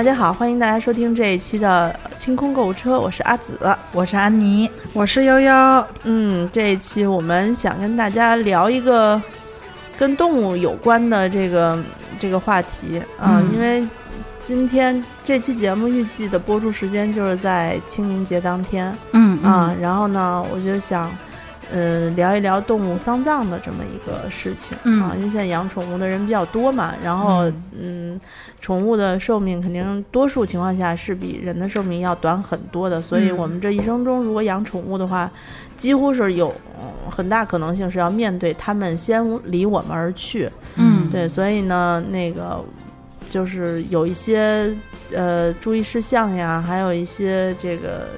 大家好，欢迎大家收听这一期的清空购物车，我是阿紫，我是安妮，我是悠悠。嗯，这一期我们想跟大家聊一个跟动物有关的这个这个话题。啊，因为今天这期节目预计的播出时间就是在清明节当天，嗯。啊，然后呢，我就想。嗯，聊一聊动物丧葬的这么一个事情啊，因为现在养宠物的人比较多嘛，然后嗯，宠物的寿命肯定多数情况下是比人的寿命要短很多的，所以我们这一生中如果养宠物的话，几乎是有很大可能性是要面对它们先离我们而去。嗯，对，所以呢，那个就是有一些呃注意事项呀，还有一些这个。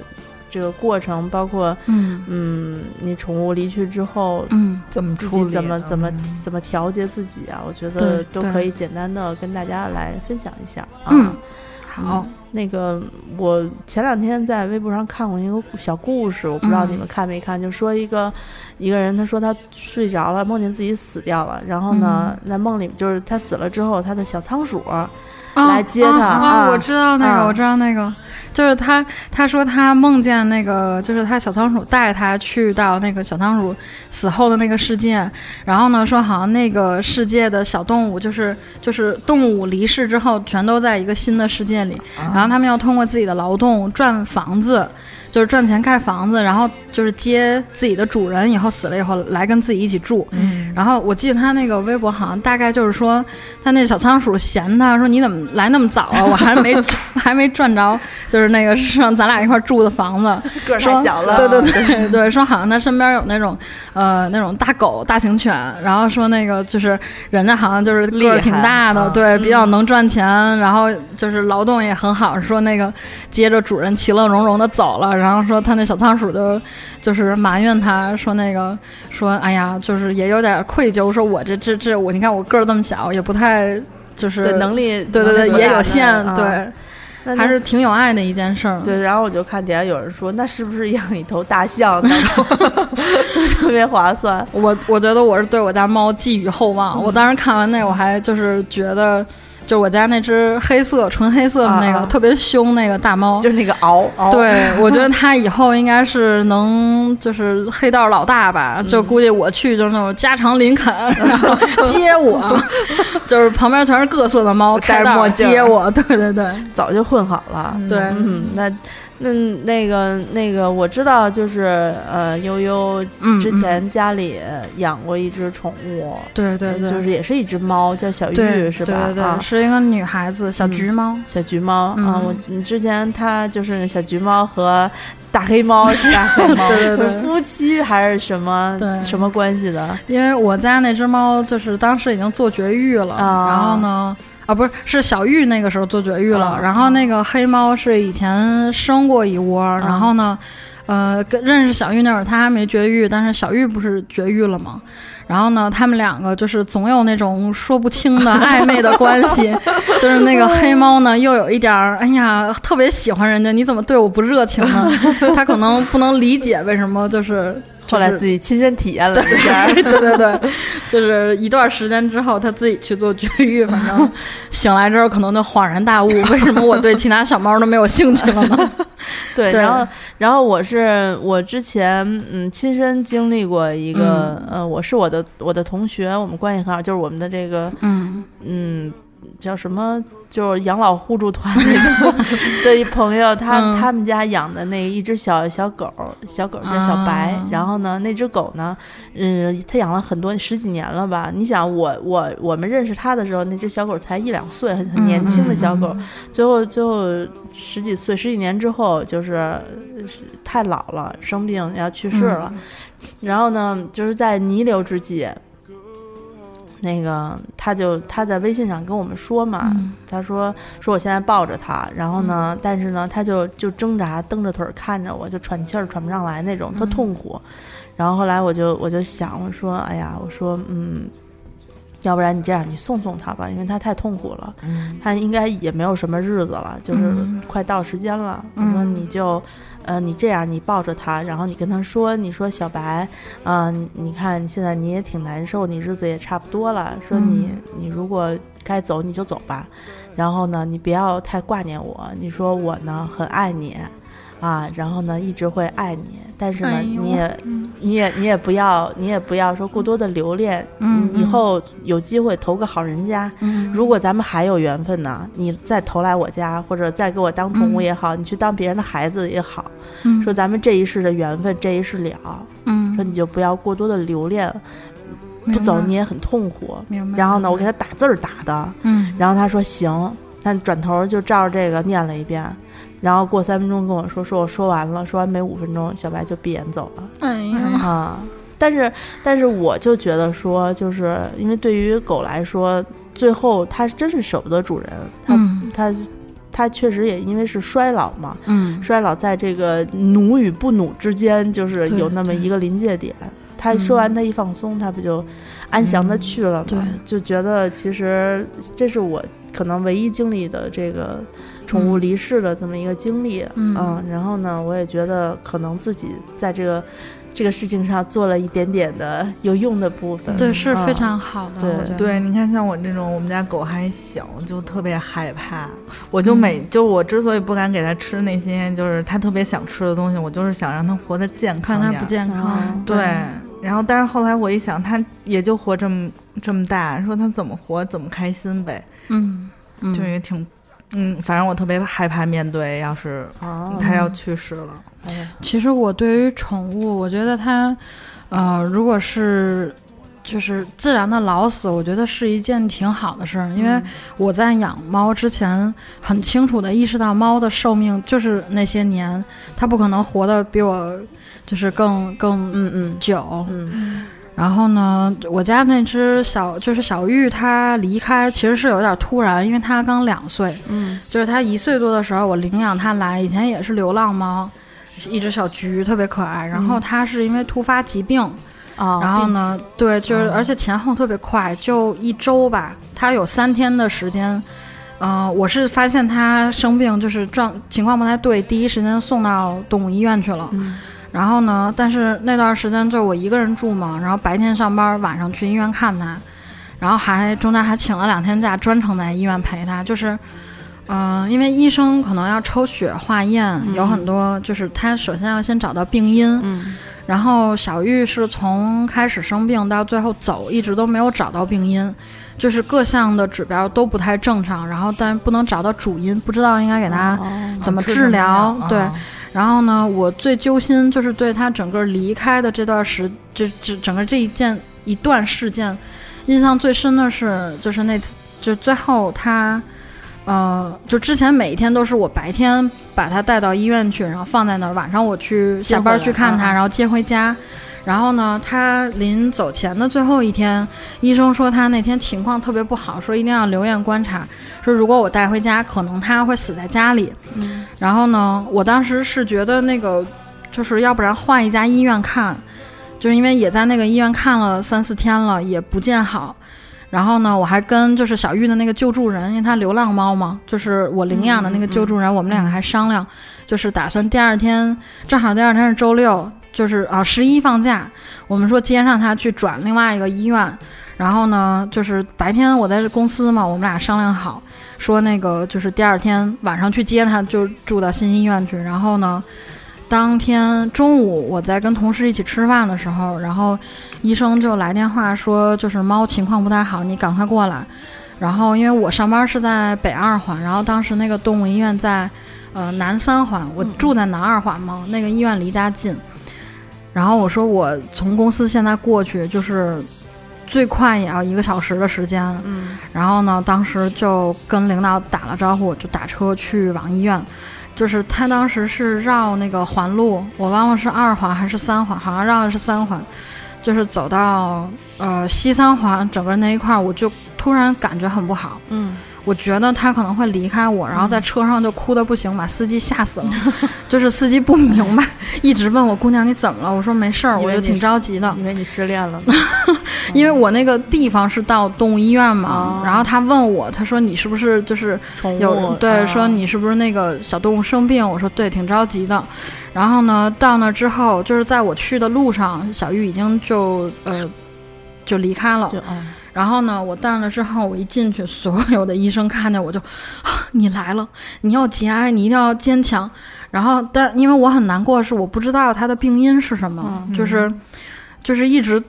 这个过程包括，嗯嗯，你宠物离去之后，嗯，怎么自己怎么怎么怎么调节自己啊？我觉得都可以简单的跟大家来分享一下啊。好，那个我前两天在微博上看过一个小故事，我不知道你们看没看，就说一个一个人，他说他睡着了，梦见自己死掉了，然后呢，在梦里就是他死了之后，他的小仓鼠。来接他啊！我知道那个，我知道那个，就是他。他说他梦见那个，就是他小仓鼠带他去到那个小仓鼠死后的那个世界。然后呢，说好像那个世界的小动物，就是就是动物离世之后，全都在一个新的世界里。然后他们要通过自己的劳动赚房子。就是赚钱盖房子，然后就是接自己的主人以后死了以后来跟自己一起住。嗯，然后我记得他那个微博好像大概就是说，他那小仓鼠嫌他说你怎么来那么早啊？我还没 还没赚着，就是那个上咱俩一块住的房子，个太小了。对对对 对，说好像他身边有那种呃那种大狗大型犬，然后说那个就是人家好像就是个儿挺大的，对，比较能赚钱，然后就是劳动也很好，说那个接着主人其乐融融的走了。然后说他那小仓鼠就，就是埋怨他说那个说哎呀，就是也有点愧疚，说我这这这我你看我个儿这么小，也不太就是能力对对对也有限，对，还是挺有爱的一件事儿。对，然后我就看底下有人说，那是不是养一头大象 特别划算？我我觉得我是对我家猫寄予厚望。我当时看完那，我还就是觉得。就我家那只黑色纯黑色的那个特别凶那个大猫，就是那个獒。对，我觉得它以后应该是能就是黑道老大吧。就估计我去就是那种加长林肯，然后接我，就是旁边全是各色的猫，戴着墨镜接我。对对对，早就混好了。对，嗯，那。那那个那个我知道，就是呃，悠悠之前家里养过一只宠物，对对对，就是也是一只猫，叫小玉，是吧？对对对，是一个女孩子，小橘猫，小橘猫啊。我之前它就是小橘猫和大黑猫 是大黑猫，对对对，夫妻还是什么什么关系的？因为我家那只猫就是当时已经做绝育了，然后呢。啊，不是，是小玉那个时候做绝育了，然后那个黑猫是以前生过一窝，然后呢，呃，跟认识小玉那会儿，它还没绝育，但是小玉不是绝育了吗？然后呢，他们两个就是总有那种说不清的暧昧的关系，就是那个黑猫呢，又有一点儿，哎呀，特别喜欢人家，你怎么对我不热情呢？他可能不能理解为什么就是。后来自己亲身体验了一下，对对对，就是一段时间之后，他自己去做绝育，反正 醒来之后可能就恍然大悟，为什么我对其他小猫都没有兴趣了呢？对，然后然后我是我之前嗯亲身经历过一个呃，我是我的我的同学，我们关系很好，就是我们的这个嗯嗯。叫什么？就是养老互助团那个 的一朋友，他他们家养的那一只小小狗，小狗叫小白。然后呢，那只狗呢，嗯，他养了很多十几年了吧？你想，我我我们认识他的时候，那只小狗才一两岁，很很年轻的小狗。最后最后十几岁，十几年之后，就是太老了，生病要去世了。然后呢，就是在弥留之际。那个，他就他在微信上跟我们说嘛，他说说我现在抱着他，然后呢，但是呢，他就就挣扎，蹬着腿看着我，就喘气儿喘不上来那种，特痛苦。然后后来我就我就想，我说，哎呀，我说，嗯，要不然你这样，你送送他吧，因为他太痛苦了。嗯，它应该也没有什么日子了，就是快到时间了。我说你就，呃，你这样，你抱着他，然后你跟他说，你说小白，嗯，你看现在你也挺难受，你日子也差不多了。说你，你如果该走你就走吧，然后呢，你不要太挂念我。你说我呢很爱你。啊，然后呢，一直会爱你，但是呢，你也，你也，你也不要，你也不要说过多的留恋。嗯，以后有机会投个好人家。嗯，如果咱们还有缘分呢，你再投来我家，或者再给我当宠物也好，你去当别人的孩子也好。嗯，说咱们这一世的缘分，这一世了。嗯，说你就不要过多的留恋，不走你也很痛苦。然后呢，我给他打字儿打的。嗯。然后他说行，他转头就照着这个念了一遍。然后过三分钟跟我说，说我说完了，说完没五分钟，小白就闭眼走了。哎呀啊！但是但是我就觉得说，就是因为对于狗来说，最后它真是舍不得主人，它它它确实也因为是衰老嘛，嗯，衰老在这个努与不努之间，就是有那么一个临界点。他说完，他一放松，他不就安详的去了吗？就觉得其实这是我可能唯一经历的这个。宠物离世的这么一个经历，嗯，然后呢，我也觉得可能自己在这个这个事情上做了一点点的有用的部分，对，是非常好的。对，对，你看，像我这种，我们家狗还小，就特别害怕。我就每就我之所以不敢给它吃那些，就是它特别想吃的东西，我就是想让它活得健康点。它不健康，对。然后，但是后来我一想，它也就活这么这么大，说它怎么活怎么开心呗。嗯，就也挺。嗯，反正我特别害怕面对，要是它要去世了。其实我对于宠物，我觉得它，呃，如果是就是自然的老死，我觉得是一件挺好的事儿。因为我在养猫之前，很清楚的意识到猫的寿命就是那些年，它不可能活得比我就是更更嗯嗯久。嗯。然后呢，我家那只小就是小玉，它离开其实是有点突然，因为它刚两岁。嗯，就是它一岁多的时候，我领养它来，以前也是流浪猫，一只小橘，特别可爱。然后它是因为突发疾病，啊，然后呢，对，就是而且前后特别快，就一周吧，它有三天的时间。嗯，我是发现它生病，就是状情况不太对，第一时间送到动物医院去了。然后呢？但是那段时间就我一个人住嘛，然后白天上班，晚上去医院看他，然后还中间还请了两天假，专程在医院陪他。就是，嗯，因为医生可能要抽血化验，有很多，就是他首先要先找到病因。嗯。然后小玉是从开始生病到最后走，一直都没有找到病因，就是各项的指标都不太正常。然后但不能找到主因，不知道应该给他怎么治疗。对。然后呢，我最揪心就是对他整个离开的这段时，这这整个这一件一段事件，印象最深的是，就是那次，就最后他，呃，就之前每一天都是我白天把他带到医院去，然后放在那儿，晚上我去下班去看他，然后接回家。然后呢，他临走前的最后一天，医生说他那天情况特别不好，说一定要留院观察。说如果我带回家，可能他会死在家里。嗯。然后呢，我当时是觉得那个，就是要不然换一家医院看，就是因为也在那个医院看了三四天了，也不见好。然后呢，我还跟就是小玉的那个救助人，因为他流浪猫嘛，就是我领养的那个救助人，我们两个还商量，就是打算第二天，正好第二天是周六。就是啊，十一放假，我们说接上他去转另外一个医院，然后呢，就是白天我在公司嘛，我们俩商量好，说那个就是第二天晚上去接他，就住到新医院去。然后呢，当天中午我在跟同事一起吃饭的时候，然后医生就来电话说，就是猫情况不太好，你赶快过来。然后因为我上班是在北二环，然后当时那个动物医院在呃南三环，我住在南二环嘛，那个医院离家近。然后我说我从公司现在过去就是最快也要一个小时的时间。嗯。然后呢，当时就跟领导打了招呼，就打车去往医院。就是他当时是绕那个环路，我忘了是二环还是三环，好像绕的是三环。就是走到呃西三环整个那一块，我就突然感觉很不好。嗯。我觉得他可能会离开我，然后在车上就哭的不行，把司机吓死了。就是司机不明白，一直问我姑娘你怎么了？我说没事儿，我就挺着急的。以为你失恋了。因为我那个地方是到动物医院嘛，然后他问我，他说你是不是就是有对，说你是不是那个小动物生病？我说对，挺着急的。然后呢，到那之后，就是在我去的路上，小玉已经就呃就离开了。然后呢，我到那之后，我一进去，所有的医生看见我就，你来了，你要节哀，你一定要坚强。然后，但因为我很难过，是我不知道他的病因是什么，就是，就是一直，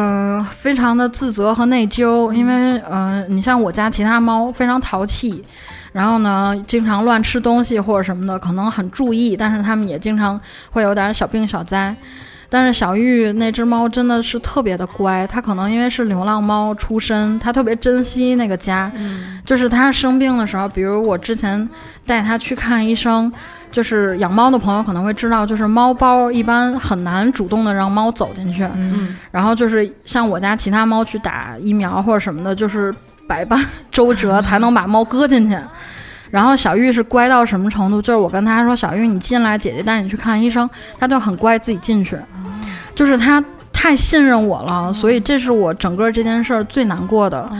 嗯，非常的自责和内疚，因为，嗯，你像我家其他猫非常淘气，然后呢，经常乱吃东西或者什么的，可能很注意，但是它们也经常会有点小病小灾。但是小玉那只猫真的是特别的乖，它可能因为是流浪猫出身，它特别珍惜那个家。就是它生病的时候，比如我之前带它去看医生，就是养猫的朋友可能会知道，就是猫包一般很难主动的让猫走进去。嗯。然后就是像我家其他猫去打疫苗或者什么的，就是百般周折才能把猫搁进去。然后小玉是乖到什么程度？就是我跟他说：“小玉，你进来，姐姐带你去看医生。”他就很乖，自己进去。就是他太信任我了，所以这是我整个这件事儿最难过的。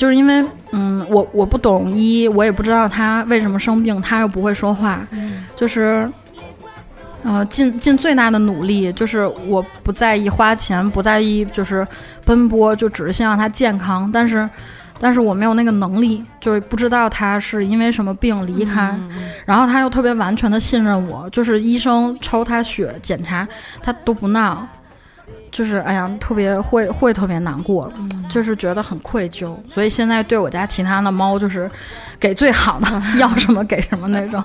就是因为，嗯，我我不懂医，我也不知道他为什么生病，他又不会说话。就是，呃，尽尽最大的努力，就是我不在意花钱，不在意就是奔波，就只是希望他健康。但是。但是我没有那个能力，就是不知道他是因为什么病离开，然后他又特别完全的信任我，就是医生抽他血检查他都不闹，就是哎呀特别会会特别难过，就是觉得很愧疚，所以现在对我家其他的猫就是给最好的，要什么给什么那种。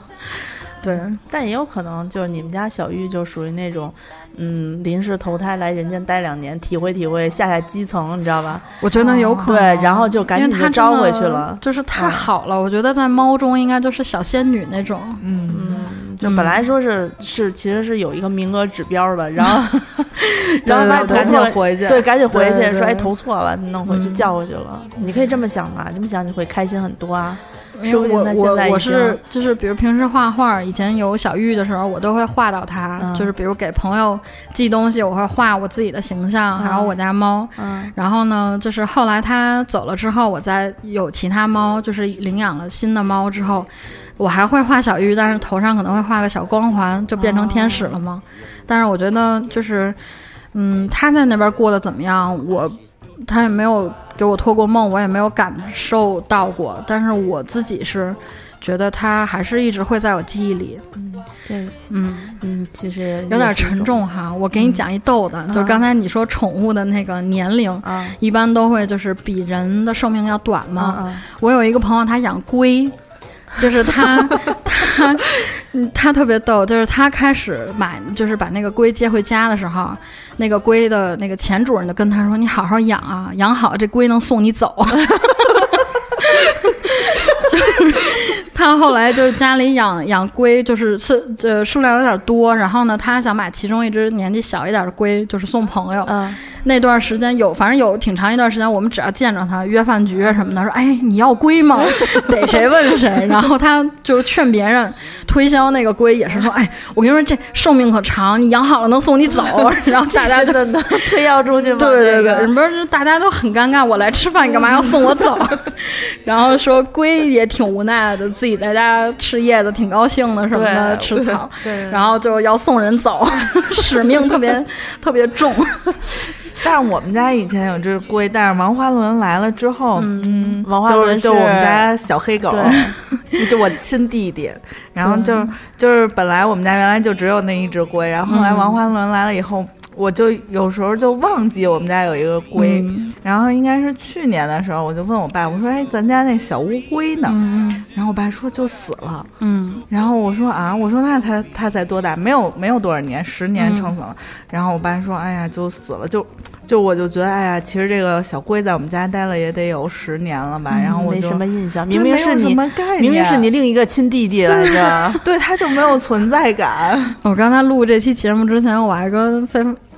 对，但也有可能就是你们家小玉就属于那种，嗯，临时投胎来人间待两年，体会体会下下基层，你知道吧？我觉得有可能，对，然后就赶紧就招回去了，就是太好了。我觉得在猫中应该就是小仙女那种，嗯，嗯就本来说是是其实是有一个名额指标的，然后 然后把投错回去，对，赶紧回去说哎投错了，弄回去叫回去了。你可以这么想嘛，这么想你会开心很多啊。我我我是就是比如平时画画，以前有小玉的时候，我都会画到它。就是比如给朋友寄东西，我会画我自己的形象，还有我家猫。然后呢，就是后来它走了之后，我再有其他猫，就是领养了新的猫之后，我还会画小玉，但是头上可能会画个小光环，就变成天使了嘛。但是我觉得就是，嗯，他在那边过得怎么样，我他也没有。给我托过梦，我也没有感受到过，但是我自己是觉得他还是一直会在我记忆里。嗯，这，嗯嗯，其实有点沉重哈。我给你讲一逗的，就是刚才你说宠物的那个年龄，一般都会就是比人的寿命要短嘛。我有一个朋友，他养龟。就是他，他，他特别逗。就是他开始买，就是把那个龟接回家的时候，那个龟的那个前主人就跟他说：“你好好养啊，养好这龟能送你走。”就是他后来就是家里养养龟，就是次呃数量有点多，然后呢，他想把其中一只年纪小一点的龟，就是送朋友。嗯。那段时间有，反正有挺长一段时间，我们只要见着他约饭局什么的，说：“哎，你要龟吗？逮谁问谁。”然后他就劝别人推销那个龟，也是说：“哎，我跟你说，这寿命可长，你养好了能送你走。”然后大家就推销出去吗？对 对对，不是大家都很尴尬，我来吃饭，你干嘛要送我走？然后说龟也挺无奈的，自己在家吃叶子挺高兴的什么的，吃草，然后就要送人走，使命特别特别重。但是我们家以前有只龟，但是王花轮来了之后，嗯，王花轮就我们家小黑狗，就我亲弟弟。然后就就是本来我们家原来就只有那一只龟，然后后来王花轮来了以后。我就有时候就忘记我们家有一个龟，然后应该是去年的时候，我就问我爸，我说：“哎，咱家那小乌龟呢？”然后我爸说就死了。嗯，然后我说啊，我说那它它才多大？没有没有多少年，十年撑死了。然后我爸说：“哎呀，就死了。”就就我就觉得，哎呀，其实这个小龟在我们家待了也得有十年了吧？然后我就没什么印象，明明是你，明明是你另一个亲弟弟来着，对，他就没有存在感。我刚才录这期节目之前，我还跟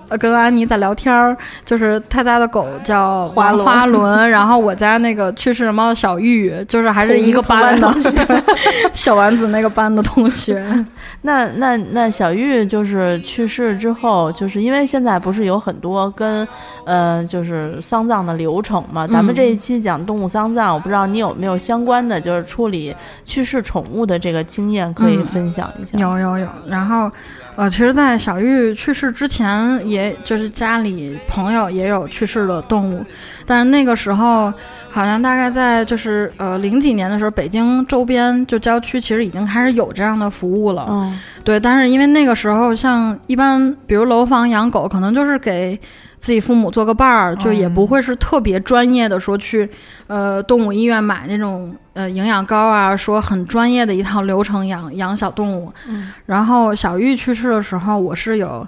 飞。跟安妮在聊天儿，就是他家的狗叫花轮，花轮，然后我家那个去世的猫小玉，就是还是一个班的 小丸子那个班的同学。那那那小玉就是去世之后，就是因为现在不是有很多跟呃就是丧葬的流程嘛？咱们这一期讲动物丧葬，我不知道你有没有相关的，就是处理去世宠物的这个经验可以分享一下。有有有，然后。呃，其实，在小玉去世之前，也就是家里朋友也有去世的动物，但是那个时候，好像大概在就是呃零几年的时候，北京周边就郊区其实已经开始有这样的服务了。嗯，对，但是因为那个时候，像一般比如楼房养狗，可能就是给。自己父母做个伴儿，就也不会是特别专业的说去，呃，动物医院买那种呃营养膏啊，说很专业的一套流程养养小动物。嗯。然后小玉去世的时候，我是有，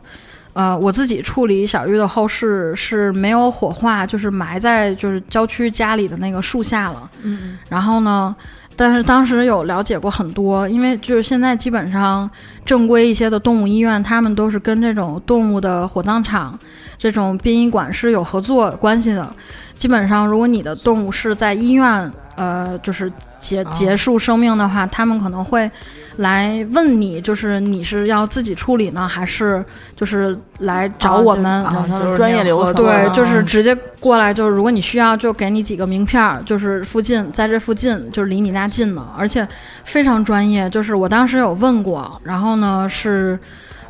呃，我自己处理小玉的后事是没有火化，就是埋在就是郊区家里的那个树下了。嗯。然后呢？但是当时有了解过很多，因为就是现在基本上正规一些的动物医院，他们都是跟这种动物的火葬场、这种殡仪馆是有合作关系的。基本上，如果你的动物是在医院，呃，就是结结束生命的话，他们可能会。来问你，就是你是要自己处理呢，还是就是来找我们？就是专业流程。对，就是直接过来，就是如果你需要，就给你几个名片，就是附近，在这附近，就是离你家近的，而且非常专业。就是我当时有问过，然后呢是。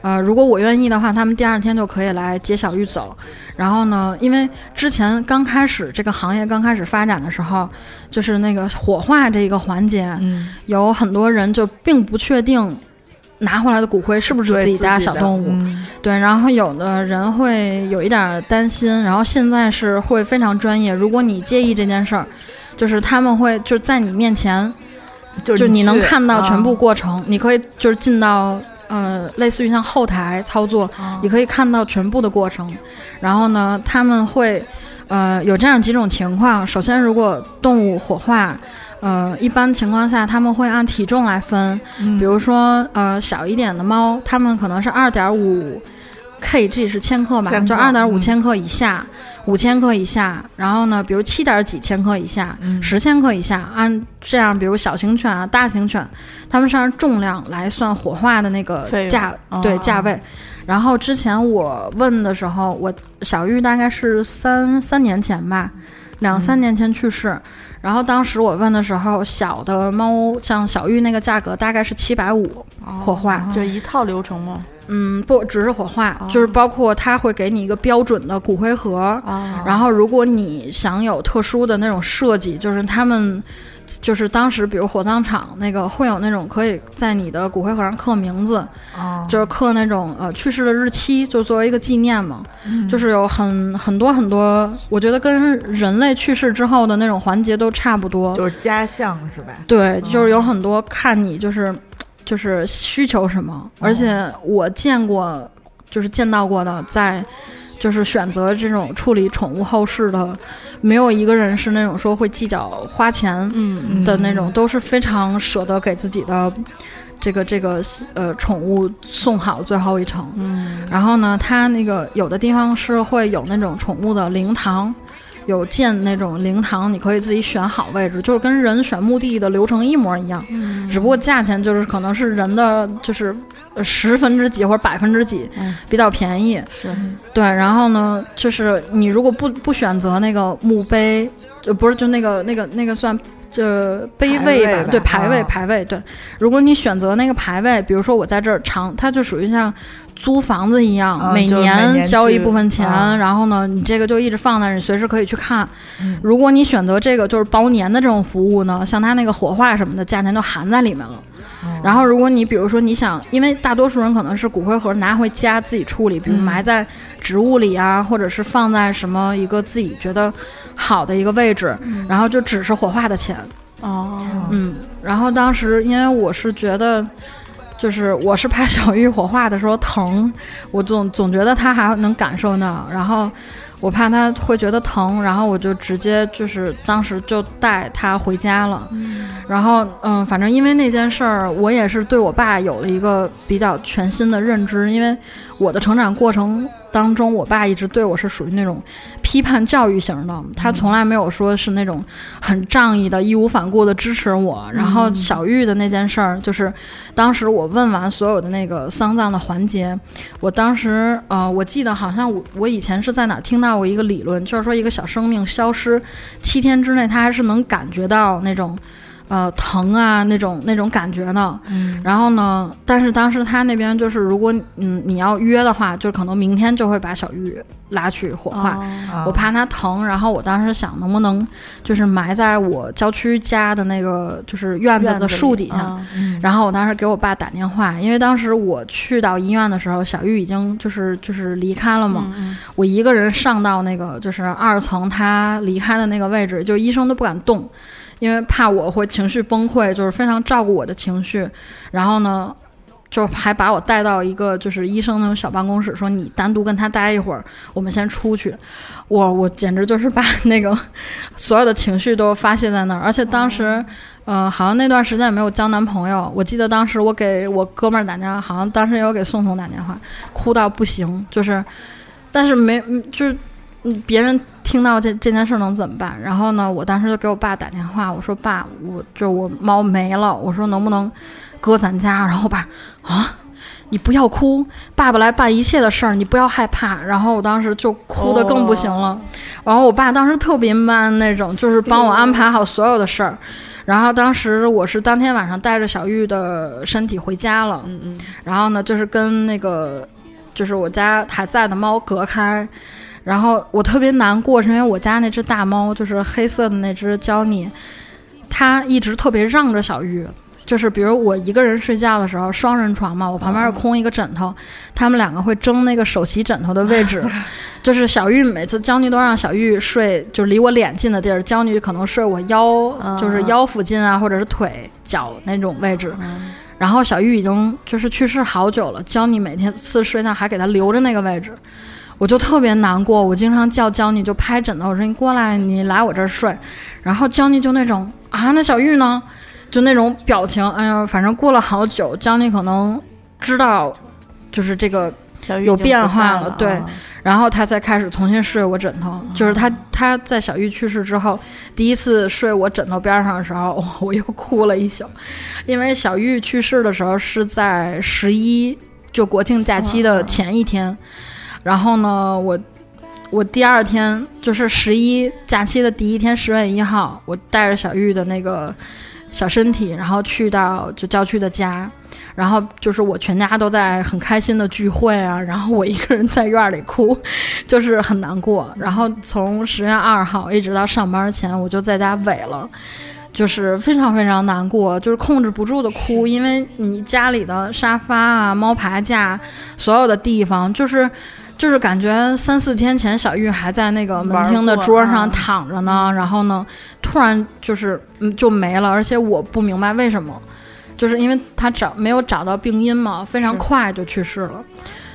呃，如果我愿意的话，他们第二天就可以来接小玉走。然后呢，因为之前刚开始这个行业刚开始发展的时候，就是那个火化这一个环节，有很多人就并不确定拿回来的骨灰是不是自己家小动物。对，然后有的人会有一点担心。然后现在是会非常专业。如果你介意这件事儿，就是他们会就在你面前，就你能看到全部过程，你可以就是进到。呃，类似于像后台操作，你可以看到全部的过程。然后呢，他们会，呃，有这样几种情况。首先，如果动物火化，呃，一般情况下他们会按体重来分。比如说，呃，小一点的猫，它们可能是二点五 kg 是千克吧，就二点五千克以下。五千克以下，然后呢，比如七点几千克以下，十千克以下，按这样，比如小型犬啊、大型犬，它们是按重量来算火化的那个价，对价位。然后之前我问的时候，我小玉大概是三三年前吧，两三年前去世。然后当时我问的时候，小的猫像小玉那个价格大概是七百五火化，就一套流程吗？嗯，不只是火化，就是包括他会给你一个标准的骨灰盒，然后如果你想有特殊的那种设计，就是他们就是当时比如火葬场那个会有那种可以在你的骨灰盒上刻名字，就是刻那种呃去世的日期，就作为一个纪念嘛，就是有很很多很多，我觉得跟人类去世之后的那种环节都差不多，就是家相是吧？对，就是有很多看你就是。就是需求什么，而且我见过，就是见到过的，在就是选择这种处理宠物后事的，没有一个人是那种说会计较花钱的那种，都是非常舍得给自己的这个这个呃宠物送好最后一程。嗯，然后呢，它那个有的地方是会有那种宠物的灵堂。有建那种灵堂，你可以自己选好位置，就是跟人选墓地的流程一模一样，只不过价钱就是可能是人的就是十分之几或者百分之几比较便宜。是，对。然后呢，就是你如果不不选择那个墓碑，呃，不是就那个那个那个算这碑位吧？对，排位排位。对，如果你选择那个排位，比如说我在这儿长，它就属于像。租房子一样，每年交一部分钱，然后呢，你这个就一直放在，你随时可以去看。如果你选择这个就是包年的这种服务呢，像它那个火化什么的，价钱就含在里面了。然后，如果你比如说你想，因为大多数人可能是骨灰盒拿回家自己处理，比如埋在植物里啊，或者是放在什么一个自己觉得好的一个位置，然后就只是火化的钱。哦，嗯，然后当时因为我是觉得。就是我是怕小玉火化的时候疼，我总总觉得他还能感受到，然后我怕他会觉得疼，然后我就直接就是当时就带他回家了。然后嗯，反正因为那件事儿，我也是对我爸有了一个比较全新的认知，因为我的成长过程当中，我爸一直对我是属于那种批判教育型的，他从来没有说是那种很仗义的、义无反顾的支持我。然后小玉的那件事儿，就是当时我问完所有的那个丧葬的环节，我当时呃，我记得好像我我以前是在哪听到过一个理论，就是说一个小生命消失七天之内，他还是能感觉到那种。呃，疼啊，那种那种感觉的。嗯，然后呢，但是当时他那边就是，如果嗯你要约的话，就可能明天就会把小玉拉去火化。我怕他疼，然后我当时想，能不能就是埋在我郊区家的那个就是院子的树底下。然后我当时给我爸打电话，因为当时我去到医院的时候，小玉已经就是就是离开了嘛。我一个人上到那个就是二层，他离开的那个位置，就医生都不敢动。因为怕我会情绪崩溃，就是非常照顾我的情绪，然后呢，就还把我带到一个就是医生那种小办公室，说你单独跟他待一会儿，我们先出去。我我简直就是把那个所有的情绪都发泄在那儿，而且当时，呃，好像那段时间也没有交男朋友。我记得当时我给我哥们儿打电话，好像当时也有给宋总打电话，哭到不行，就是，但是没就是。嗯，别人听到这这件事能怎么办？然后呢，我当时就给我爸打电话，我说爸，我就我猫没了，我说能不能搁咱家？然后我爸啊，你不要哭，爸爸来办一切的事儿，你不要害怕。然后我当时就哭的更不行了。然后我爸当时特别 man 那种，就是帮我安排好所有的事儿。然后当时我是当天晚上带着小玉的身体回家了，嗯嗯。然后呢，就是跟那个就是我家还在的猫隔开。然后我特别难过，是因为我家那只大猫，就是黑色的那只焦妮，它一直特别让着小玉。就是比如我一个人睡觉的时候，双人床嘛，我旁边是空一个枕头，他们两个会争那个首席枕头的位置。就是小玉每次焦妮都让小玉睡，就离我脸近的地儿，焦妮可能睡我腰，就是腰附近啊，或者是腿脚那种位置。然后小玉已经就是去世好久了，焦妮每天次睡觉还给他留着那个位置。我就特别难过，我经常叫娇妮就拍枕头，我说你过来，你来我这儿睡。然后娇妮就那种啊，那小玉呢？就那种表情，哎呀，反正过了好久，娇妮可能知道，就是这个有变化了，对。然后她才开始重新睡我枕头。就是她她在小玉去世之后，第一次睡我枕头边上的时候，我又哭了一宿，因为小玉去世的时候是在十一，就国庆假期的前一天。然后呢，我我第二天就是十一假期的第一天，十月一号，我带着小玉的那个小身体，然后去到就郊区的家，然后就是我全家都在很开心的聚会啊，然后我一个人在院里哭，就是很难过。然后从十月二号一直到上班前，我就在家萎了，就是非常非常难过，就是控制不住的哭，因为你家里的沙发啊、猫爬架，所有的地方就是。就是感觉三四天前小玉还在那个门厅的桌上躺着呢，然后呢，突然就是就没了，而且我不明白为什么，就是因为他找没有找到病因嘛，非常快就去世了，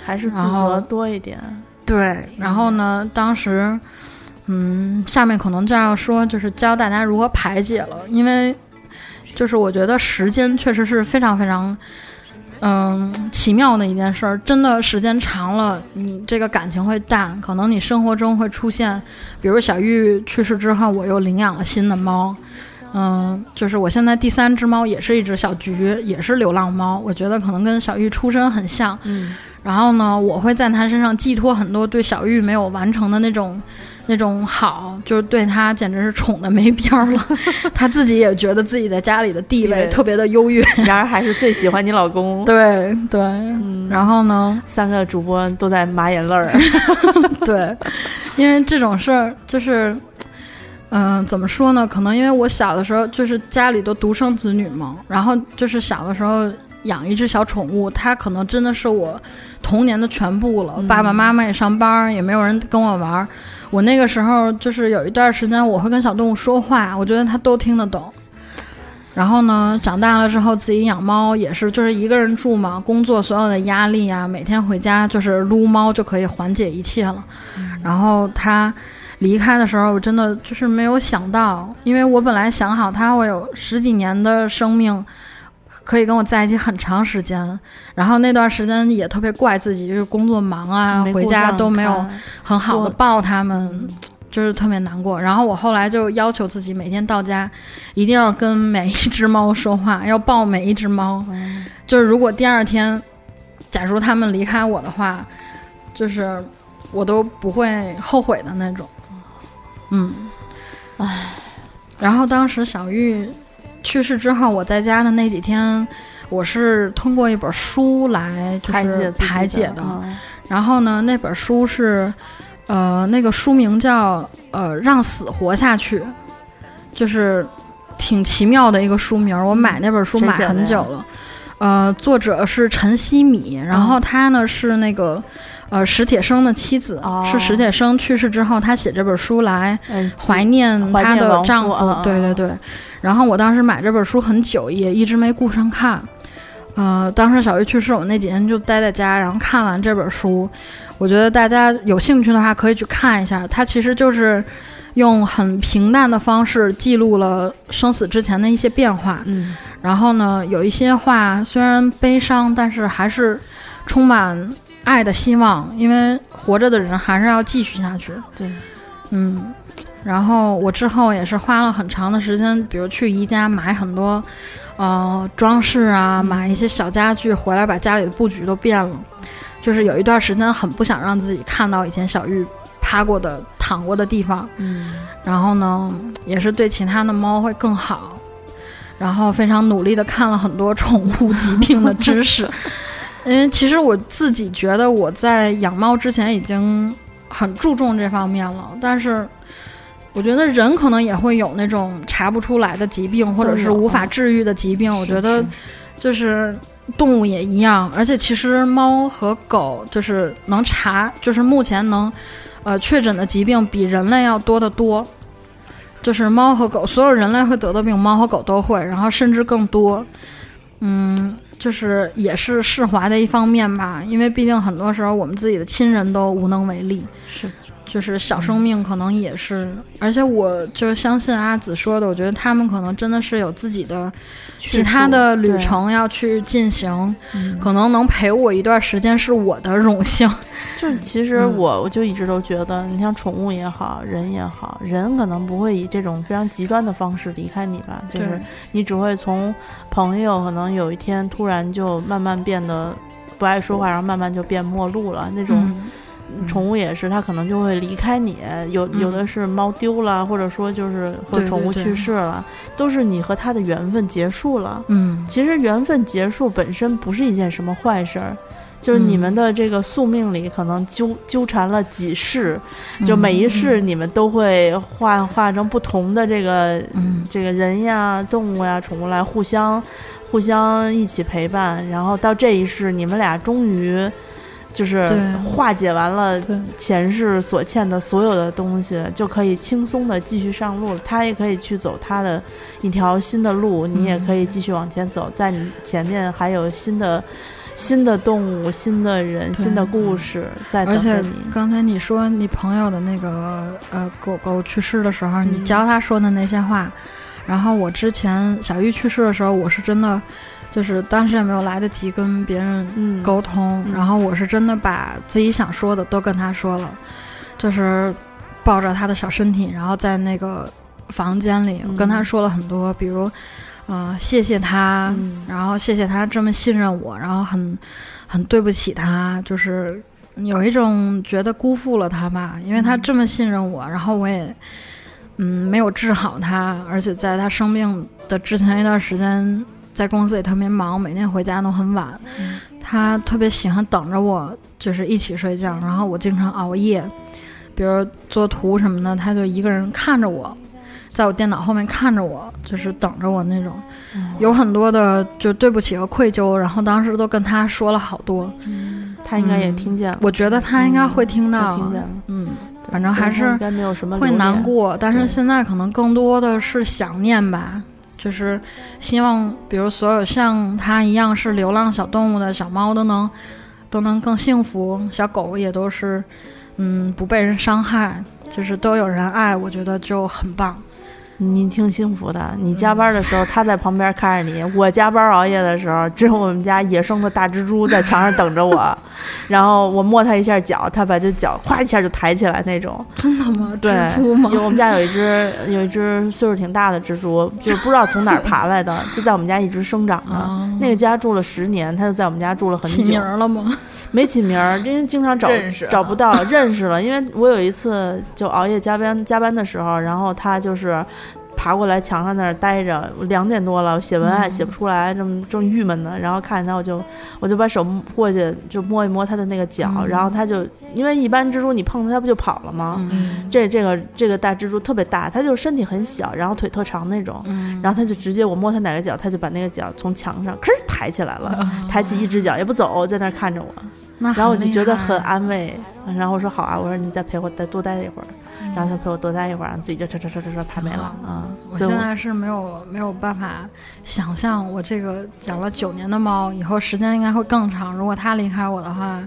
还是自责多一点。对，然后呢，当时，嗯，下面可能就要说，就是教大家如何排解了，因为就是我觉得时间确实是非常非常。嗯，奇妙的一件事儿，真的时间长了，你这个感情会淡，可能你生活中会出现，比如小玉去世之后，我又领养了新的猫，嗯，就是我现在第三只猫也是一只小橘，也是流浪猫，我觉得可能跟小玉出身很像，嗯，然后呢，我会在他身上寄托很多对小玉没有完成的那种。那种好，就是对他简直是宠的没边儿了，他自己也觉得自己在家里的地位特别的优越。然而还是最喜欢你老公。对对，然后呢，三个主播都在抹眼泪儿。对，因为这种事儿就是，嗯，怎么说呢？可能因为我小的时候就是家里都独生子女嘛，然后就是小的时候养一只小宠物，它可能真的是我童年的全部了。爸爸妈妈也上班，也没有人跟我玩儿。我那个时候就是有一段时间，我会跟小动物说话，我觉得它都听得懂。然后呢，长大了之后自己养猫也是，就是一个人住嘛，工作所有的压力啊，每天回家就是撸猫就可以缓解一切了。然后它离开的时候，我真的就是没有想到，因为我本来想好它会有十几年的生命，可以跟我在一起很长时间。然后那段时间也特别怪自己，就是工作忙啊，回家都没有很好的抱他们，就是特别难过。然后我后来就要求自己每天到家一定要跟每一只猫说话，要抱每一只猫。就是如果第二天，假如他们离开我的话，就是我都不会后悔的那种。嗯，唉。然后当时小玉去世之后，我在家的那几天，我是通过一本书来就是排解的。然后呢，那本书是，呃，那个书名叫呃《让死活下去》，就是挺奇妙的一个书名。我买那本书买很久了。呃，作者是陈希米，然后他呢是那个。呃，史铁生的妻子是史铁生去世之后，她写这本书来怀念她的丈夫。对对对。然后我当时买这本书很久，也一直没顾上看。呃，当时小玉去世，我那几天就待在家，然后看完这本书。我觉得大家有兴趣的话可以去看一下。它其实就是用很平淡的方式记录了生死之前的一些变化。嗯。然后呢，有一些话虽然悲伤，但是还是充满。爱的希望，因为活着的人还是要继续下去。对，嗯，然后我之后也是花了很长的时间，比如去宜家买很多，呃，装饰啊，买一些小家具回来，把家里的布局都变了。就是有一段时间很不想让自己看到以前小玉趴过的、躺过的地方。嗯，然后呢，也是对其他的猫会更好，然后非常努力的看了很多宠物 疾病的知识。因为其实我自己觉得我在养猫之前已经很注重这方面了，但是我觉得人可能也会有那种查不出来的疾病，或者是无法治愈的疾病。我觉得就是动物也一样，而且其实猫和狗就是能查，就是目前能呃确诊的疾病比人类要多得多。就是猫和狗，所有人类会得的病，猫和狗都会，然后甚至更多。嗯，就是也是释怀的一方面吧，因为毕竟很多时候我们自己的亲人都无能为力。是。就是小生命可能也是，而且我就是相信阿紫说的，我觉得他们可能真的是有自己的其他的旅程要去进行，可能能陪我一段时间是我的荣幸。就其实我我就一直都觉得，你像宠物也好，人也好，人可能不会以这种非常极端的方式离开你吧，就是你只会从朋友可能有一天突然就慢慢变得不爱说话，然后慢慢就变陌路了那种。宠物也是，它可能就会离开你。有有的是猫丢了，或者说就是或宠物去世了，都是你和它的缘分结束了。嗯，其实缘分结束本身不是一件什么坏事儿，就是你们的这个宿命里可能纠纠缠了几世，就每一世你们都会化化成不同的这个这个人呀、动物呀、宠物来互相互相一起陪伴，然后到这一世你们俩终于。就是化解完了前世所欠的所有的东西，就可以轻松的继续上路了。他也可以去走他的一条新的路，你也可以继续往前走。在你前面还有新的、新的动物、新的人、新的故事在等着你。刚才你说你朋友的那个呃狗狗去世的时候，你教他说的那些话，然后我之前小玉去世的时候，我是真的。就是当时也没有来得及跟别人沟通，然后我是真的把自己想说的都跟他说了，就是抱着他的小身体，然后在那个房间里跟他说了很多，比如，呃，谢谢他，然后谢谢他这么信任我，然后很很对不起他，就是有一种觉得辜负了他吧，因为他这么信任我，然后我也嗯没有治好他，而且在他生病的之前一段时间。在公司也特别忙，每天回家都很晚。他特别喜欢等着我，就是一起睡觉。然后我经常熬夜，比如做图什么的，他就一个人看着我，在我电脑后面看着我，就是等着我那种。有很多的就对不起和愧疚，然后当时都跟他说了好多。他应该也听见了。我觉得他应该会听到。听见了。嗯，反正还是会难过，但是现在可能更多的是想念吧。就是希望，比如所有像它一样是流浪小动物的小猫都能都能更幸福，小狗也都是，嗯，不被人伤害，就是都有人爱，我觉得就很棒。你挺幸福的，你加班的时候他在旁边看着你，我加班熬夜的时候，只有我们家野生的大蜘蛛在墙上等着我，然后我摸它一下脚，它把这脚咵一下就抬起来那种。真的吗？对，吗？有我们家有一只有一只岁数挺大的蜘蛛，就不知道从哪儿爬来的，就在我们家一直生长着。那个家住了十年，它就在我们家住了很久。起名了吗？没起名儿，因为经常找找不到，认识了。因为我有一次就熬夜加班加班的时候，然后它就是。爬过来墙上那儿待着，两点多了，写文案写不出来，正正郁闷呢。然后看见他，我就我就把手过去就摸一摸他的那个脚，然后他就因为一般蜘蛛你碰它它不就跑了吗？这这个这个大蜘蛛特别大，它就身体很小，然后腿特长那种。然后他就直接我摸他哪个脚，他就把那个脚从墙上吭抬起来了，抬起一只脚也不走，在那看着我。然后我就觉得很安慰。然后我说好啊，我说你再陪我再多待一会儿。然后他陪我多待一会儿，然后自己就唰唰唰唰唰爬没了啊！我现在是没有没有办法想象，我这个养了九年的猫，以后时间应该会更长。如果它离开我的话，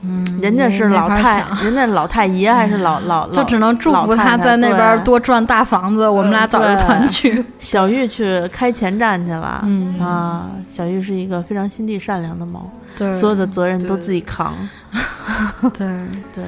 嗯，人家是老太，人家老太爷还是老老，就只能祝福他在那边多赚大房子。我们俩早日团聚。小玉去开前站去了，嗯啊，小玉是一个非常心地善良的猫，对，所有的责任都自己扛。对对。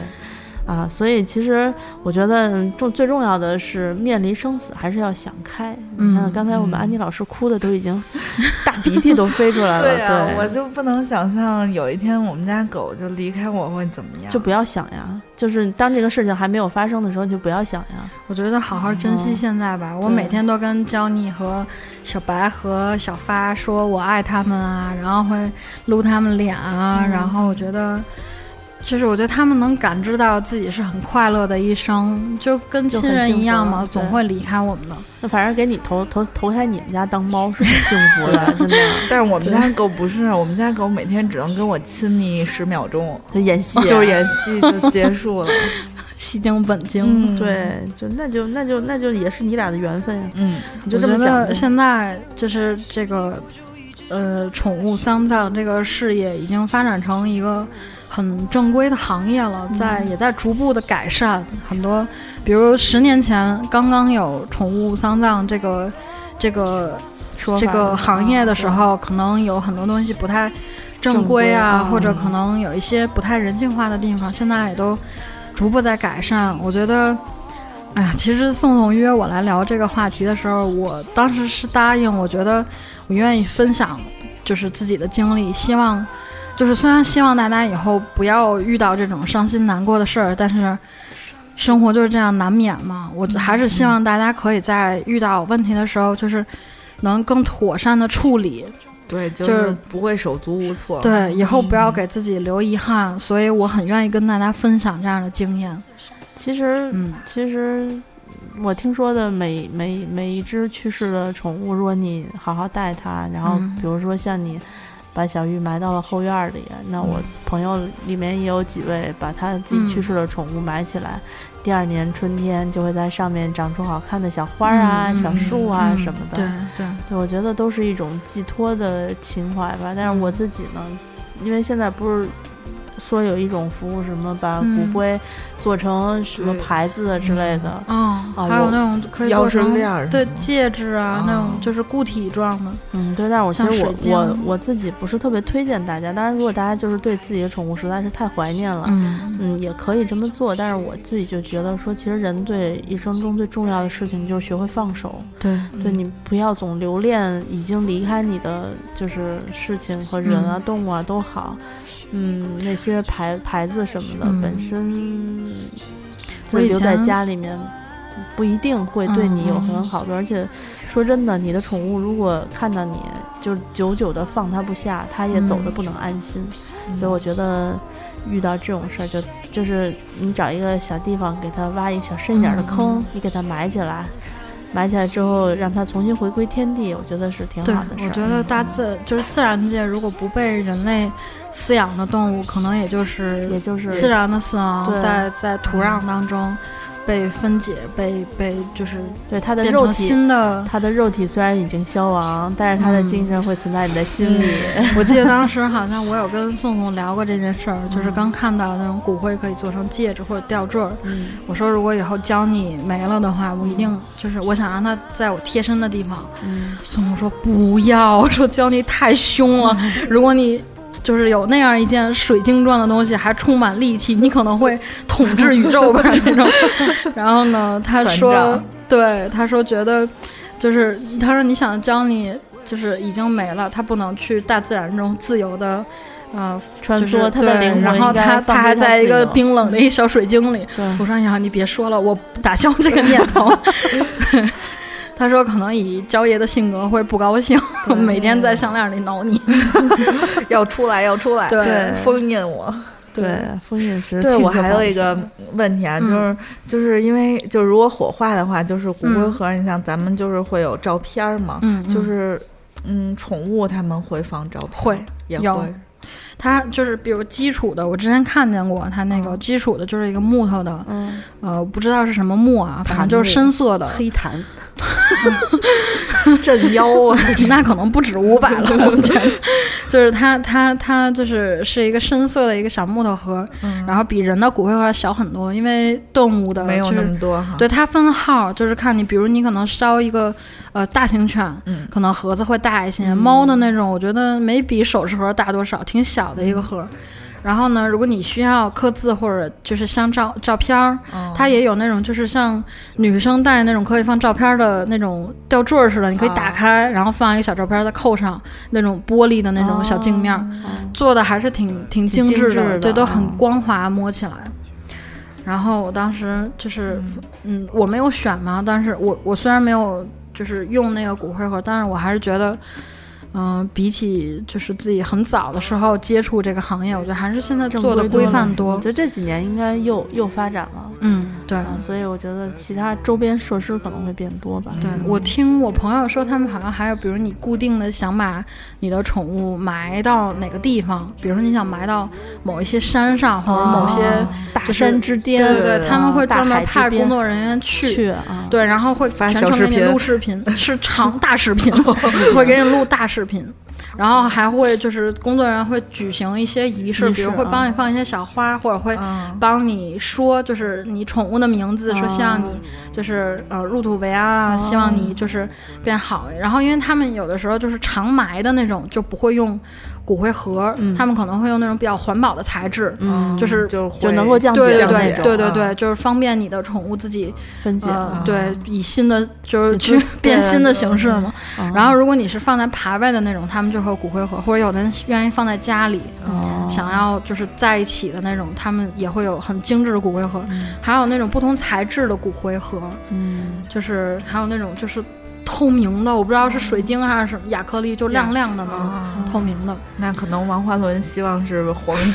啊，所以其实我觉得重最重要的是面临生死还是要想开。你看刚才我们安妮老师哭的都已经 大鼻涕都飞出来了。对啊，我就不能想象有一天我们家狗就离开我会怎么样。就不要想呀，就是当这个事情还没有发生的时候，就不要想呀。我觉得好好珍惜现在吧。我每天都跟焦妮和小白和小发说我爱他们啊，然后会撸他们脸啊，然后我觉得。就是我觉得他们能感知到自己是很快乐的一生，就跟亲人一样嘛，总会离开我们的。那反正给你投投投胎你们家当猫是很 幸福的，真的。但是我们家狗不是，我们家狗每天只能跟我亲密十秒钟，演戏就是演戏就结束了，戏精本精。对，就那就那就那就也是你俩的缘分呀。嗯，你就这么想。现在就是这个，呃，宠物丧葬这个事业已经发展成一个。很正规的行业了，在也在逐步的改善很多，比如十年前刚刚有宠物丧葬这个这个说这个行业的时候，可能有很多东西不太正规啊，或者可能有一些不太人性化的地方，现在也都逐步在改善。我觉得，哎呀，其实宋宋约我来聊这个话题的时候，我当时是答应，我觉得我愿意分享，就是自己的经历，希望。就是虽然希望大家以后不要遇到这种伤心难过的事儿，但是生活就是这样难免嘛。我还是希望大家可以在遇到问题的时候，就是能更妥善的处理。对，就是不会手足无措。对，以后不要给自己留遗憾。所以我很愿意跟大家分享这样的经验。其实，嗯，其实我听说的每每每一只去世的宠物，如果你好好带它，然后比如说像你。把小玉埋到了后院里，那我朋友里面也有几位把他自己去世的宠物埋起来，第二年春天就会在上面长出好看的小花啊、小树啊什么的。对对，对我觉得都是一种寄托的情怀吧。但是我自己呢，因为现在不是说有一种服务，什么把骨灰。做成什么牌子之类的啊？还有那种可以做成对戒指啊，那种就是固体状的。嗯，对。但是我其实我我我自己不是特别推荐大家。当然，如果大家就是对自己的宠物实在是太怀念了，嗯嗯，也可以这么做。但是我自己就觉得说，其实人对一生中最重要的事情就是学会放手。对，对你不要总留恋已经离开你的就是事情和人啊、动物啊都好。嗯，那些牌牌子什么的，本身自己留在家里面，不一定会对你有很好的。而且，说真的，你的宠物如果看到你就久久的放它不下，它也走的不能安心。所以，我觉得遇到这种事儿，就就是你找一个小地方，给它挖一个小深一点的坑，你给它埋起来。埋起来之后，让它重新回归天地，我觉得是挺好的事儿。我觉得大自就是自然界，如果不被人类饲养的动物，可能也就是也就是自然的死亡，在在土壤当中被分解，被被就是对他的肉体新的，他的肉体虽然已经消亡，但是他的精神会存在你的心里。我记得当时好像我有跟宋宋聊过这件事儿，就是刚看到那种骨灰可以做成戒指或者吊坠儿。我说如果以后教你没了的话，我一定就是我想让它在我贴身的地方。宋宋说不要，说教你太凶了，如果你。就是有那样一件水晶状的东西，还充满力气，你可能会统治宇宙吧那种。然后呢，他说，对，他说觉得，就是他说你想教你，就是已经没了，他不能去大自然中自由的，呃，穿梭他的灵魂。然后他他还在一个冰冷的一小水晶里。我说呀，你别说了，我打消这个念头。他说：“可能以焦爷的性格会不高兴，每天在项链里挠你，要出来，要出来，对，封印我，对，封印是。对我还有一个问题啊，就是就是因为就如果火化的话，就是骨灰盒，你像咱们就是会有照片嘛，嗯，就是嗯，宠物他们会放照片，会也会。”它就是比如基础的，我之前看见过，它那个基础的就是一个木头的，呃，不知道是什么木啊，反正就是深色的。黑檀，镇妖啊，那可能不止五百了，我觉得，就是它它它就是是一个深色的一个小木头盒，然后比人的骨灰盒小很多，因为动物的没有那么多哈，对它分号，就是看你，比如你可能烧一个。呃，大型犬，嗯，可能盒子会大一些。猫的那种，我觉得没比首饰盒大多少，挺小的一个盒。然后呢，如果你需要刻字或者就是像照照片儿，它也有那种就是像女生戴那种可以放照片的那种吊坠似的，你可以打开，然后放一个小照片再扣上那种玻璃的那种小镜面，做的还是挺挺精致的，对，都很光滑，摸起来。然后我当时就是，嗯，我没有选嘛，但是我我虽然没有。就是用那个骨灰盒，但是我还是觉得。嗯，比起就是自己很早的时候接触这个行业，我觉得还是现在做的规范多。我觉得这几年应该又又发展了。嗯，对。所以我觉得其他周边设施可能会变多吧。对我听我朋友说，他们好像还有，比如你固定的想把你的宠物埋到哪个地方，比如说你想埋到某一些山上或者某些大山之巅，对对对，他们会专门派工作人员去，对，然后会全程给你录视频，是长大视频，会给你录大视。视频，然后还会就是工作人员会举行一些仪式，比如会帮你放一些小花，或者会帮你说就是你宠物的名字，说希望你就是呃入土为安啊，希望你就是变好。然后因为他们有的时候就是长埋的那种，就不会用。骨灰盒，他们可能会用那种比较环保的材质，就是就就能够降解的那种，对对对，就是方便你的宠物自己分解，对，以新的就是去变新的形式嘛。然后如果你是放在牌位的那种，他们就会有骨灰盒，或者有的人愿意放在家里，想要就是在一起的那种，他们也会有很精致的骨灰盒，还有那种不同材质的骨灰盒，嗯，就是还有那种就是。透明的，我不知道是水晶还是什么亚克力，就亮亮的那种透明的。那可能王花轮希望是黄金、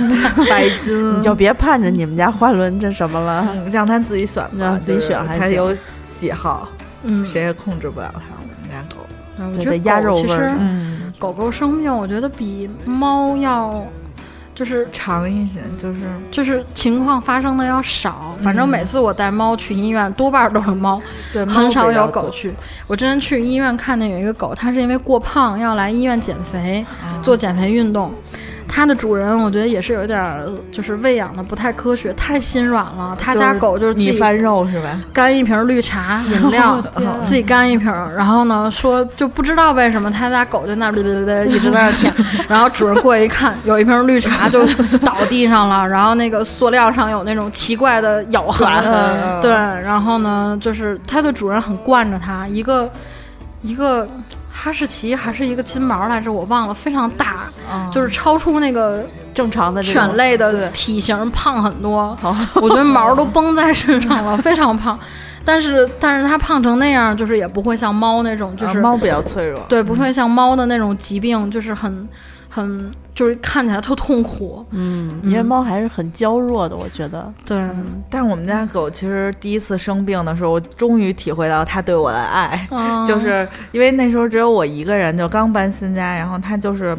白金，你就别盼着你们家花轮这什么了，让他自己选，让自己选还行。他有喜好，嗯，谁也控制不了他。我们家狗，我觉得鸭肉味儿。狗狗生病，我觉得比猫要。就是长一些，就是就是情况发生的要少。反正每次我带猫去医院，多半都是猫，对，很少有狗去。我之前去医院看见有一个狗，它是因为过胖要来医院减肥，做减肥运动。它的主人，我觉得也是有点，就是喂养的不太科学，太心软了。他家狗就是米饭肉是吧？干一瓶绿茶饮料，自己干一瓶，然后呢说就不知道为什么他家狗在那对对对一直在那舔，然后主人过去一看，有一瓶绿茶就倒地上了，然后那个塑料上有那种奇怪的咬痕，对，然后呢就是它的主人很惯着它，一个一个。哈士奇还是一个金毛来着，我忘了，非常大，就是超出那个正常的犬类的体型，胖很多。我觉得毛都绷在身上了，非常胖。但是，但是它胖成那样，就是也不会像猫那种，就是猫比较脆弱，对，不会像猫的那种疾病，就是很。很就是看起来特痛苦，嗯，因为猫还是很娇弱的，我觉得。对，但是我们家狗其实第一次生病的时候，我终于体会到它对我的爱，就是因为那时候只有我一个人，就刚搬新家，然后它就是。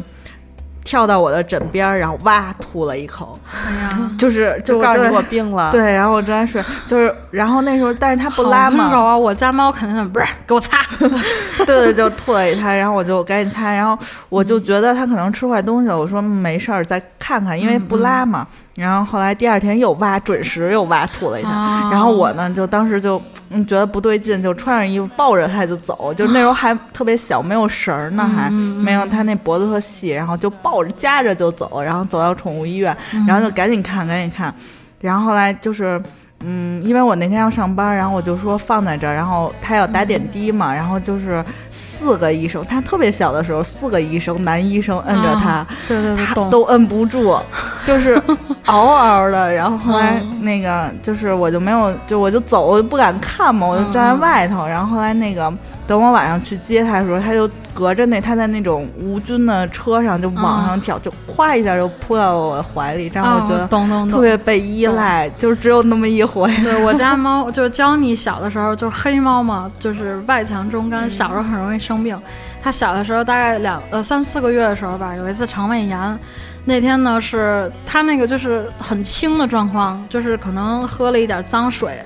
跳到我的枕边，然后哇吐了一口，哎呀，就是就告诉你我病了。对，然后我正在睡，就是然后那时候，但是它不拉嘛。啊！我家猫肯定不是给我擦。对对，就吐了一滩，然后我就赶紧擦，然后我就觉得它可能吃坏东西了，我说没事儿，再看看，因为不拉嘛。然后后来第二天又挖，准时又挖吐了一滩，然后我呢就当时就嗯觉得不对劲，就穿上衣服抱着它就走，就那时候还特别小，没有绳儿呢，还没有它那脖子特细，然后就抱着夹着就走，然后走到宠物医院，然后就赶紧看，赶紧看，然后后来就是。嗯，因为我那天要上班，然后我就说放在这儿，然后他要打点滴嘛，然后就是四个医生，他特别小的时候，四个医生男医生摁着他，对对对，都摁不住，就是 嗷嗷的。然后后来那个就是我就没有，就我就走，我就不敢看嘛，我就站在外头。然后后来那个。等我晚上去接他的时候，他就隔着那他在那种无菌的车上就往上跳，就咵一下就扑到了我怀里，这样我觉得特别被依赖，就是只有那么一回。对我家猫，就教你小的时候就黑猫嘛，就是外强中干，小时候很容易生病。它小的时候大概两呃三四个月的时候吧，有一次肠胃炎，那天呢是他那个就是很轻的状况，就是可能喝了一点脏水。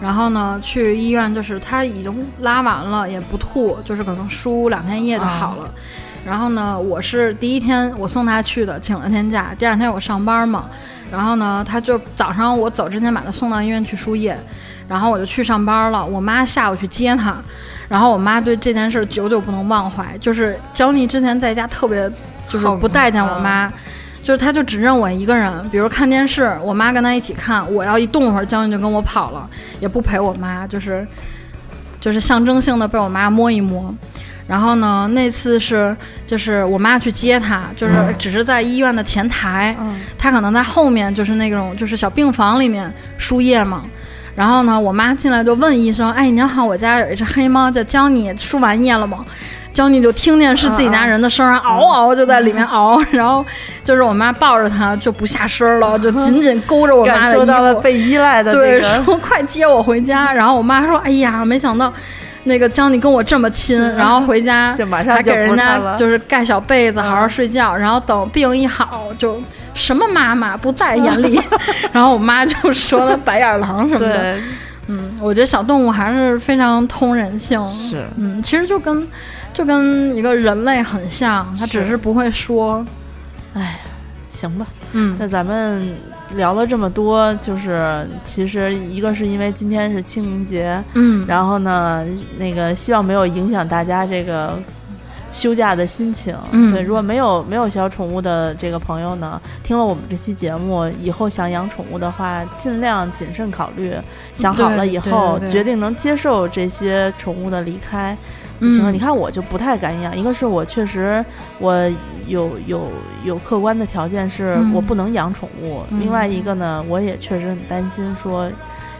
然后呢，去医院就是他已经拉完了，也不吐，就是可能输两天液就好了。然后呢，我是第一天我送他去的，请了天假。第二天我上班嘛，然后呢，他就早上我走之前把他送到医院去输液，然后我就去上班了。我妈下午去接他，然后我妈对这件事久久不能忘怀，就是焦妮之前在家特别就是不待见我妈。就是他，就只认我一个人。比如看电视，我妈跟他一起看，我要一动会儿，将军就跟我跑了，也不陪我妈，就是，就是象征性的被我妈摸一摸。然后呢，那次是就是我妈去接他，就是只是在医院的前台，他可能在后面，就是那种就是小病房里面输液嘛。然后呢，我妈进来就问医生：“哎，您好，我家有一只黑猫叫江你，输完液了吗？”江妮就听见是自己家人的声儿，嗷嗷就在里面嗷，然后就是我妈抱着它就不下身了，就紧紧勾着我妈的衣服，到了被依赖的对，说快接我回家。然后我妈说：“哎呀，没想到那个江妮跟我这么亲。”然后回家还给人家就是盖小被子，好好睡觉。然后等病一好，就什么妈妈不在眼里。然后我妈就说了白眼狼什么的。嗯，我觉得小动物还是非常通人性。是，嗯，其实就跟。就跟一个人类很像，他只是不会说。哎，行吧，嗯，那咱们聊了这么多，就是其实一个是因为今天是清明节，嗯，然后呢，那个希望没有影响大家这个休假的心情。嗯，对，如果没有没有小宠物的这个朋友呢，听了我们这期节目以后想养宠物的话，尽量谨慎考虑，想好了以后决定能接受这些宠物的离开。情况，你看我就不太敢养。一个是我确实我有有有客观的条件是我不能养宠物，另外一个呢，我也确实很担心说，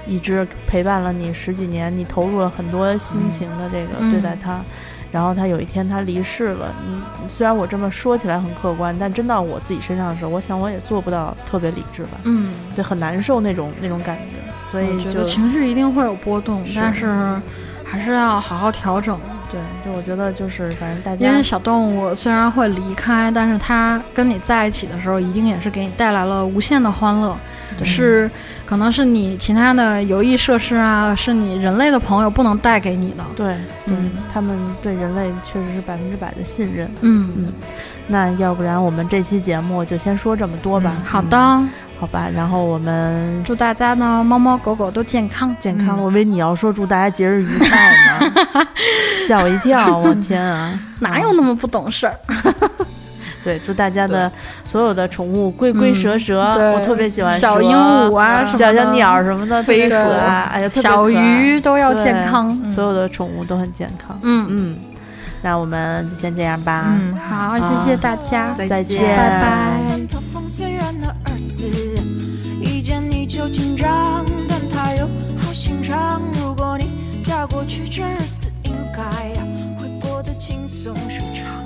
一只陪伴了你十几年，你投入了很多心情的这个对待它，然后他有一天他离世了，嗯虽然我这么说起来很客观，但真到我自己身上的时候，我想我也做不到特别理智吧。嗯，对，很难受那种那种感觉，所以就情绪一定会有波动，但是还是要好好调整。对，就我觉得就是，反正大家因为小动物虽然会离开，但是它跟你在一起的时候，一定也是给你带来了无限的欢乐，是可能是你其他的游艺设施啊，是你人类的朋友不能带给你的。对，嗯，他们对人类确实是百分之百的信任。嗯嗯，那要不然我们这期节目就先说这么多吧。好的。好吧，然后我们祝大家呢，猫猫狗狗都健康健康。我以为你要说祝大家节日愉快呢，吓我一跳！我天啊，哪有那么不懂事儿？对，祝大家的所有的宠物龟龟蛇蛇，我特别喜欢小鹦鹉啊，小小鸟什么的，飞鼠啊，哎呀，小鱼都要健康，所有的宠物都很健康。嗯嗯，那我们就先这样吧。嗯，好，谢谢大家，再见，拜拜。一见你就紧张，但他又好心肠。如果你嫁过去，这日子应该会过得轻松舒畅。